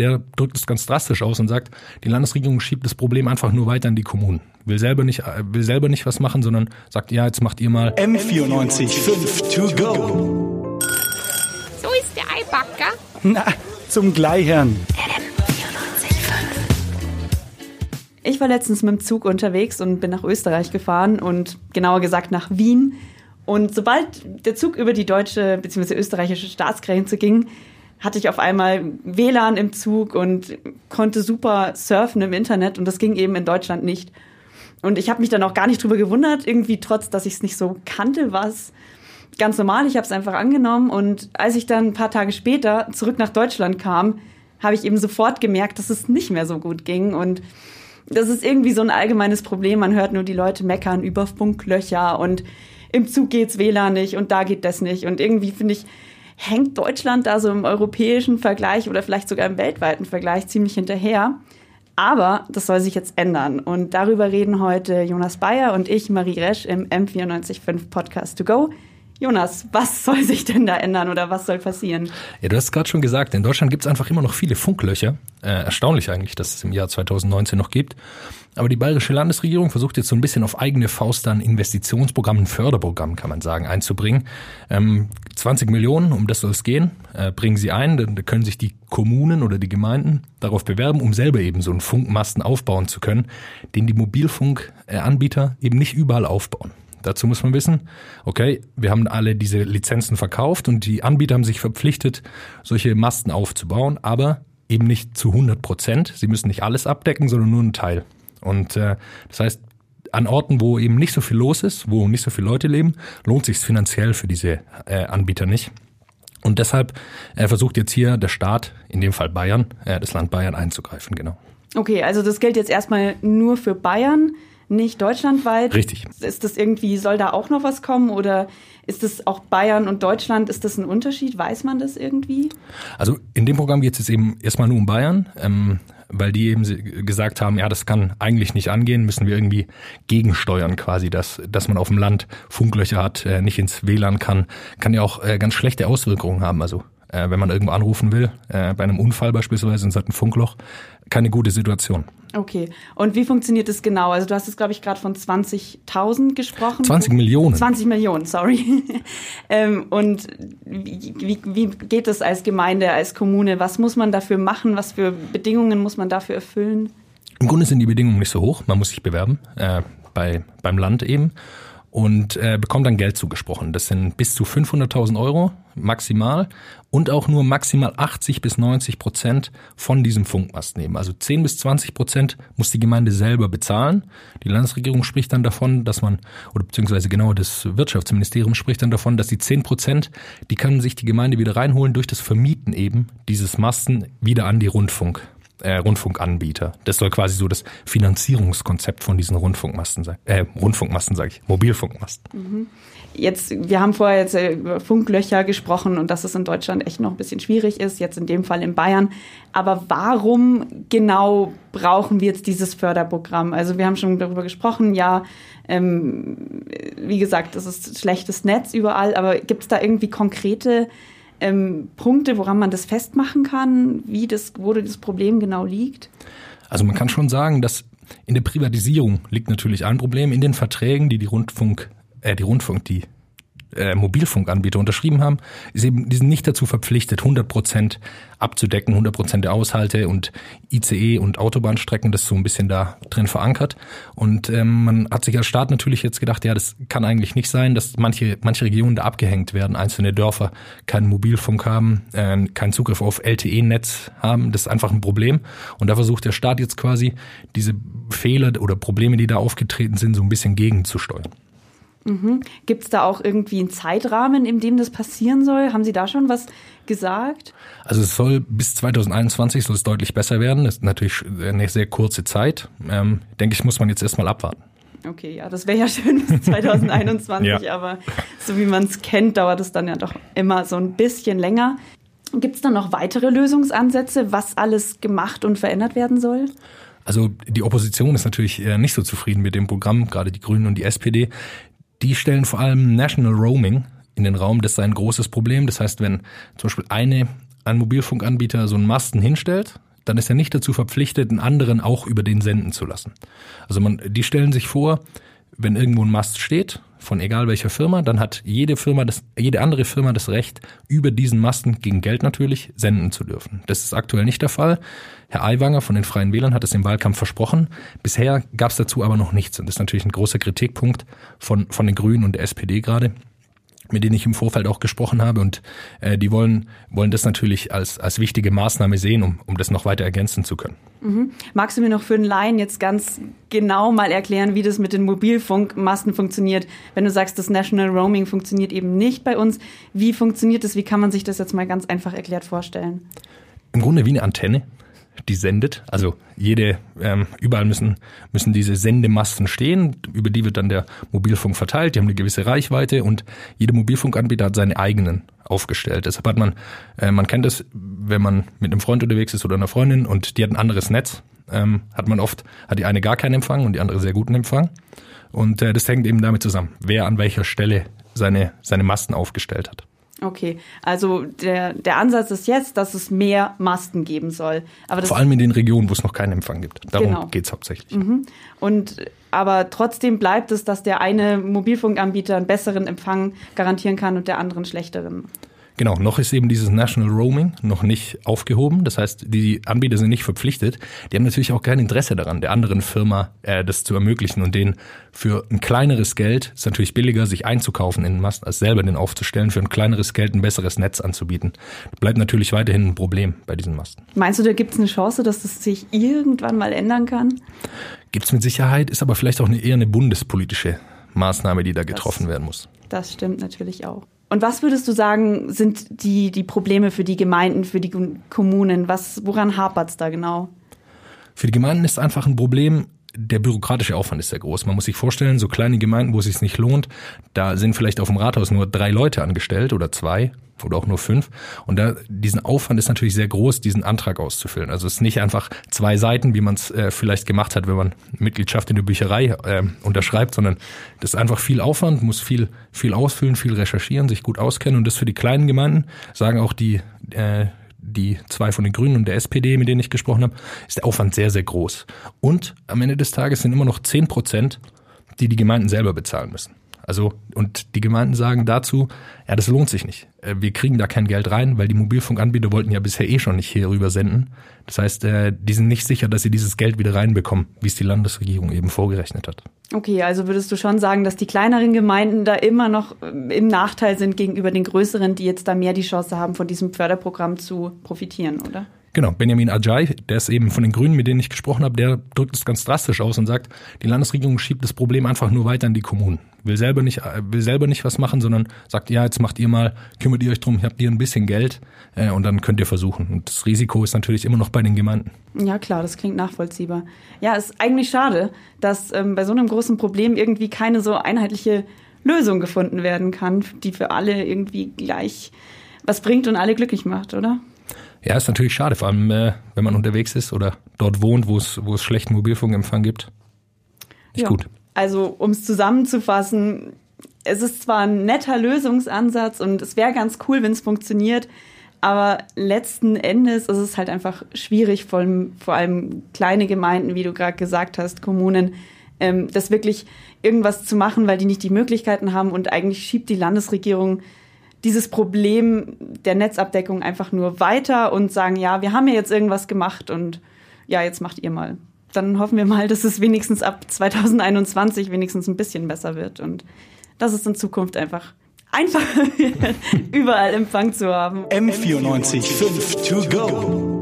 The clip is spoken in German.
der drückt es ganz drastisch aus und sagt, die Landesregierung schiebt das Problem einfach nur weiter an die Kommunen. Will selber nicht, will selber nicht was machen, sondern sagt, ja, jetzt macht ihr mal M94 5 to go. So ist der Eibacker. Na, zum Gleichern. Ich war letztens mit dem Zug unterwegs und bin nach Österreich gefahren und genauer gesagt nach Wien. Und sobald der Zug über die deutsche bzw. österreichische Staatsgrenze ging, hatte ich auf einmal WLAN im Zug und konnte super surfen im Internet und das ging eben in Deutschland nicht. Und ich habe mich dann auch gar nicht drüber gewundert, irgendwie trotz, dass ich es nicht so kannte, war es ganz normal. Ich habe es einfach angenommen und als ich dann ein paar Tage später zurück nach Deutschland kam, habe ich eben sofort gemerkt, dass es nicht mehr so gut ging und das ist irgendwie so ein allgemeines Problem. Man hört nur die Leute meckern über Funklöcher und im Zug geht's WLAN nicht und da geht das nicht. Und irgendwie finde ich, hängt Deutschland da so im europäischen Vergleich oder vielleicht sogar im weltweiten Vergleich ziemlich hinterher. Aber das soll sich jetzt ändern. Und darüber reden heute Jonas Bayer und ich, Marie Resch, im M945 Podcast to go. Jonas, was soll sich denn da ändern oder was soll passieren? Ja, du hast es gerade schon gesagt, in Deutschland gibt es einfach immer noch viele Funklöcher. Äh, erstaunlich eigentlich, dass es im Jahr 2019 noch gibt. Aber die bayerische Landesregierung versucht jetzt so ein bisschen auf eigene Faust ein Investitionsprogramm, ein Förderprogramm, kann man sagen, einzubringen. Ähm, 20 Millionen, um das soll es gehen, äh, bringen sie ein. Da können sich die Kommunen oder die Gemeinden darauf bewerben, um selber eben so einen Funkmasten aufbauen zu können, den die Mobilfunkanbieter eben nicht überall aufbauen. Dazu muss man wissen, okay, wir haben alle diese Lizenzen verkauft und die Anbieter haben sich verpflichtet, solche Masten aufzubauen, aber eben nicht zu 100 Prozent. Sie müssen nicht alles abdecken, sondern nur einen Teil. Und äh, das heißt, an Orten, wo eben nicht so viel los ist, wo nicht so viele Leute leben, lohnt sich finanziell für diese äh, Anbieter nicht. Und deshalb äh, versucht jetzt hier der Staat, in dem Fall Bayern, äh, das Land Bayern einzugreifen, genau. Okay, also das gilt jetzt erstmal nur für Bayern nicht deutschlandweit. Richtig. Ist das irgendwie, soll da auch noch was kommen oder ist das auch Bayern und Deutschland, ist das ein Unterschied? Weiß man das irgendwie? Also in dem Programm geht es jetzt eben erstmal nur um Bayern, ähm, weil die eben gesagt haben, ja, das kann eigentlich nicht angehen, müssen wir irgendwie gegensteuern quasi, dass, dass man auf dem Land Funklöcher hat, äh, nicht ins WLAN kann, kann ja auch äh, ganz schlechte Auswirkungen haben. Also äh, wenn man irgendwo anrufen will, bei einem Unfall beispielsweise und es hat ein Funkloch, keine gute Situation. Okay. Und wie funktioniert das genau? Also du hast jetzt, glaube ich, gerade von 20.000 gesprochen. 20 Millionen. 20 Millionen, sorry. ähm, und wie, wie, wie geht es als Gemeinde, als Kommune? Was muss man dafür machen? Was für Bedingungen muss man dafür erfüllen? Im Grunde sind die Bedingungen nicht so hoch. Man muss sich bewerben, äh, bei, beim Land eben und äh, bekommt dann Geld zugesprochen. Das sind bis zu 500.000 Euro maximal und auch nur maximal 80 bis 90 Prozent von diesem Funkmast nehmen. Also 10 bis 20 Prozent muss die Gemeinde selber bezahlen. Die Landesregierung spricht dann davon, dass man, oder beziehungsweise genau das Wirtschaftsministerium spricht dann davon, dass die 10 Prozent, die können sich die Gemeinde wieder reinholen durch das Vermieten eben dieses Masten wieder an die Rundfunk äh, Rundfunkanbieter. Das soll quasi so das Finanzierungskonzept von diesen Rundfunkmasten sein. Äh, Rundfunkmasten sage ich, Mobilfunkmasten. Mhm. Jetzt, wir haben vorher jetzt äh, über Funklöcher gesprochen und dass es in Deutschland echt noch ein bisschen schwierig ist, jetzt in dem Fall in Bayern. Aber warum genau brauchen wir jetzt dieses Förderprogramm? Also wir haben schon darüber gesprochen, ja, ähm, wie gesagt, das ist schlechtes Netz überall, aber gibt es da irgendwie konkrete ähm, Punkte, woran man das festmachen kann, wie das, wo das Problem genau liegt? Also man kann schon sagen, dass in der Privatisierung liegt natürlich ein Problem. In den Verträgen, die die Rundfunk, äh, die Rundfunk, die äh, Mobilfunkanbieter unterschrieben haben, ist eben, die sind nicht dazu verpflichtet, 100 Prozent abzudecken, 100 Prozent der Aushalte und ICE und Autobahnstrecken, das ist so ein bisschen da drin verankert. Und ähm, man hat sich als Staat natürlich jetzt gedacht, ja, das kann eigentlich nicht sein, dass manche, manche Regionen da abgehängt werden, einzelne Dörfer keinen Mobilfunk haben, äh, keinen Zugriff auf LTE-Netz haben. Das ist einfach ein Problem. Und da versucht der Staat jetzt quasi diese Fehler oder Probleme, die da aufgetreten sind, so ein bisschen gegenzusteuern. Mhm. Gibt es da auch irgendwie einen Zeitrahmen, in dem das passieren soll? Haben Sie da schon was gesagt? Also es soll bis 2021 soll es deutlich besser werden. Das ist natürlich eine sehr kurze Zeit. Ähm, denke ich, muss man jetzt erstmal abwarten. Okay, ja, das wäre ja schön bis 2021, ja. aber so wie man es kennt, dauert es dann ja doch immer so ein bisschen länger. Gibt es dann noch weitere Lösungsansätze, was alles gemacht und verändert werden soll? Also die Opposition ist natürlich nicht so zufrieden mit dem Programm, gerade die Grünen und die SPD. Die stellen vor allem National Roaming in den Raum. Das ist ein großes Problem. Das heißt, wenn zum Beispiel eine, ein Mobilfunkanbieter so einen Masten hinstellt dann ist er nicht dazu verpflichtet, einen anderen auch über den senden zu lassen. Also man, die stellen sich vor, wenn irgendwo ein Mast steht, von egal welcher Firma, dann hat jede Firma das, jede andere Firma das Recht, über diesen Masten gegen Geld natürlich senden zu dürfen. Das ist aktuell nicht der Fall. Herr Aiwanger von den Freien Wählern hat es im Wahlkampf versprochen. Bisher gab es dazu aber noch nichts. Und das ist natürlich ein großer Kritikpunkt von, von den Grünen und der SPD gerade mit denen ich im Vorfeld auch gesprochen habe und äh, die wollen, wollen das natürlich als, als wichtige Maßnahme sehen, um, um das noch weiter ergänzen zu können. Mhm. Magst du mir noch für einen Laien jetzt ganz genau mal erklären, wie das mit den Mobilfunkmasten funktioniert? Wenn du sagst, das National Roaming funktioniert eben nicht bei uns, wie funktioniert das? Wie kann man sich das jetzt mal ganz einfach erklärt vorstellen? Im Grunde wie eine Antenne, die sendet. Also jede, ähm, überall müssen, müssen diese Sendemasten stehen, über die wird dann der Mobilfunk verteilt, die haben eine gewisse Reichweite und jeder Mobilfunkanbieter hat seine eigenen aufgestellt. Deshalb hat man, äh, man kennt es, wenn man mit einem Freund unterwegs ist oder einer Freundin und die hat ein anderes Netz, ähm, hat man oft, hat die eine gar keinen Empfang und die andere sehr guten Empfang. Und äh, das hängt eben damit zusammen, wer an welcher Stelle seine, seine Masten aufgestellt hat. Okay, also der, der Ansatz ist jetzt, dass es mehr Masten geben soll. Aber Vor allem in den Regionen, wo es noch keinen Empfang gibt. Darum genau. geht es hauptsächlich. Mhm. Und aber trotzdem bleibt es, dass der eine Mobilfunkanbieter einen besseren Empfang garantieren kann und der andere einen schlechteren. Genau, noch ist eben dieses National Roaming noch nicht aufgehoben. Das heißt, die Anbieter sind nicht verpflichtet. Die haben natürlich auch kein Interesse daran, der anderen Firma äh, das zu ermöglichen und denen für ein kleineres Geld, ist natürlich billiger, sich einzukaufen in den Mast, als selber den aufzustellen, für ein kleineres Geld ein besseres Netz anzubieten. Das bleibt natürlich weiterhin ein Problem bei diesen Masten. Meinst du, da gibt es eine Chance, dass das sich irgendwann mal ändern kann? Gibt es mit Sicherheit, ist aber vielleicht auch eine, eher eine bundespolitische Maßnahme, die da getroffen das, werden muss. Das stimmt natürlich auch. Und was würdest du sagen, sind die, die Probleme für die Gemeinden, für die Kommunen? Was, woran hapert es da genau? Für die Gemeinden ist einfach ein Problem, der bürokratische Aufwand ist sehr groß. Man muss sich vorstellen, so kleine Gemeinden, wo es sich nicht lohnt, da sind vielleicht auf dem Rathaus nur drei Leute angestellt oder zwei oder auch nur fünf. Und da diesen Aufwand ist natürlich sehr groß, diesen Antrag auszufüllen. Also es ist nicht einfach zwei Seiten, wie man es äh, vielleicht gemacht hat, wenn man Mitgliedschaft in der Bücherei äh, unterschreibt, sondern das ist einfach viel Aufwand, muss viel viel ausfüllen, viel recherchieren, sich gut auskennen. Und das für die kleinen Gemeinden sagen auch die äh, die zwei von den Grünen und der SPD, mit denen ich gesprochen habe, ist der Aufwand sehr, sehr groß. Und am Ende des Tages sind immer noch zehn Prozent, die die Gemeinden selber bezahlen müssen. Also, und die Gemeinden sagen dazu, ja, das lohnt sich nicht. Äh, wir kriegen da kein Geld rein, weil die Mobilfunkanbieter wollten ja bisher eh schon nicht hier rüber senden. Das heißt, äh, die sind nicht sicher, dass sie dieses Geld wieder reinbekommen, wie es die Landesregierung eben vorgerechnet hat. Okay, also würdest du schon sagen, dass die kleineren Gemeinden da immer noch äh, im Nachteil sind gegenüber den größeren, die jetzt da mehr die Chance haben, von diesem Förderprogramm zu profitieren, oder? Genau, Benjamin Ajay, der ist eben von den Grünen, mit denen ich gesprochen habe, der drückt es ganz drastisch aus und sagt, die Landesregierung schiebt das Problem einfach nur weiter an die Kommunen. Will selber nicht, will selber nicht was machen, sondern sagt, ja, jetzt macht ihr mal, kümmert ihr euch drum, habt ihr ein bisschen Geld äh, und dann könnt ihr versuchen. Und das Risiko ist natürlich immer noch bei den Gemeinden. Ja, klar, das klingt nachvollziehbar. Ja, ist eigentlich schade, dass ähm, bei so einem großen Problem irgendwie keine so einheitliche Lösung gefunden werden kann, die für alle irgendwie gleich was bringt und alle glücklich macht, oder? Ja, ist natürlich schade, vor allem äh, wenn man unterwegs ist oder dort wohnt, wo es, wo es schlechten Mobilfunkempfang gibt. Nicht ja. gut. Also, um es zusammenzufassen, es ist zwar ein netter Lösungsansatz und es wäre ganz cool, wenn es funktioniert, aber letzten Endes ist es halt einfach schwierig, vor allem, vor allem kleine Gemeinden, wie du gerade gesagt hast, Kommunen, ähm, das wirklich irgendwas zu machen, weil die nicht die Möglichkeiten haben und eigentlich schiebt die Landesregierung dieses Problem der Netzabdeckung einfach nur weiter und sagen, ja, wir haben ja jetzt irgendwas gemacht und ja, jetzt macht ihr mal. Dann hoffen wir mal, dass es wenigstens ab 2021 wenigstens ein bisschen besser wird und dass es in Zukunft einfach einfacher wird, überall Empfang zu haben. M94 5 to go.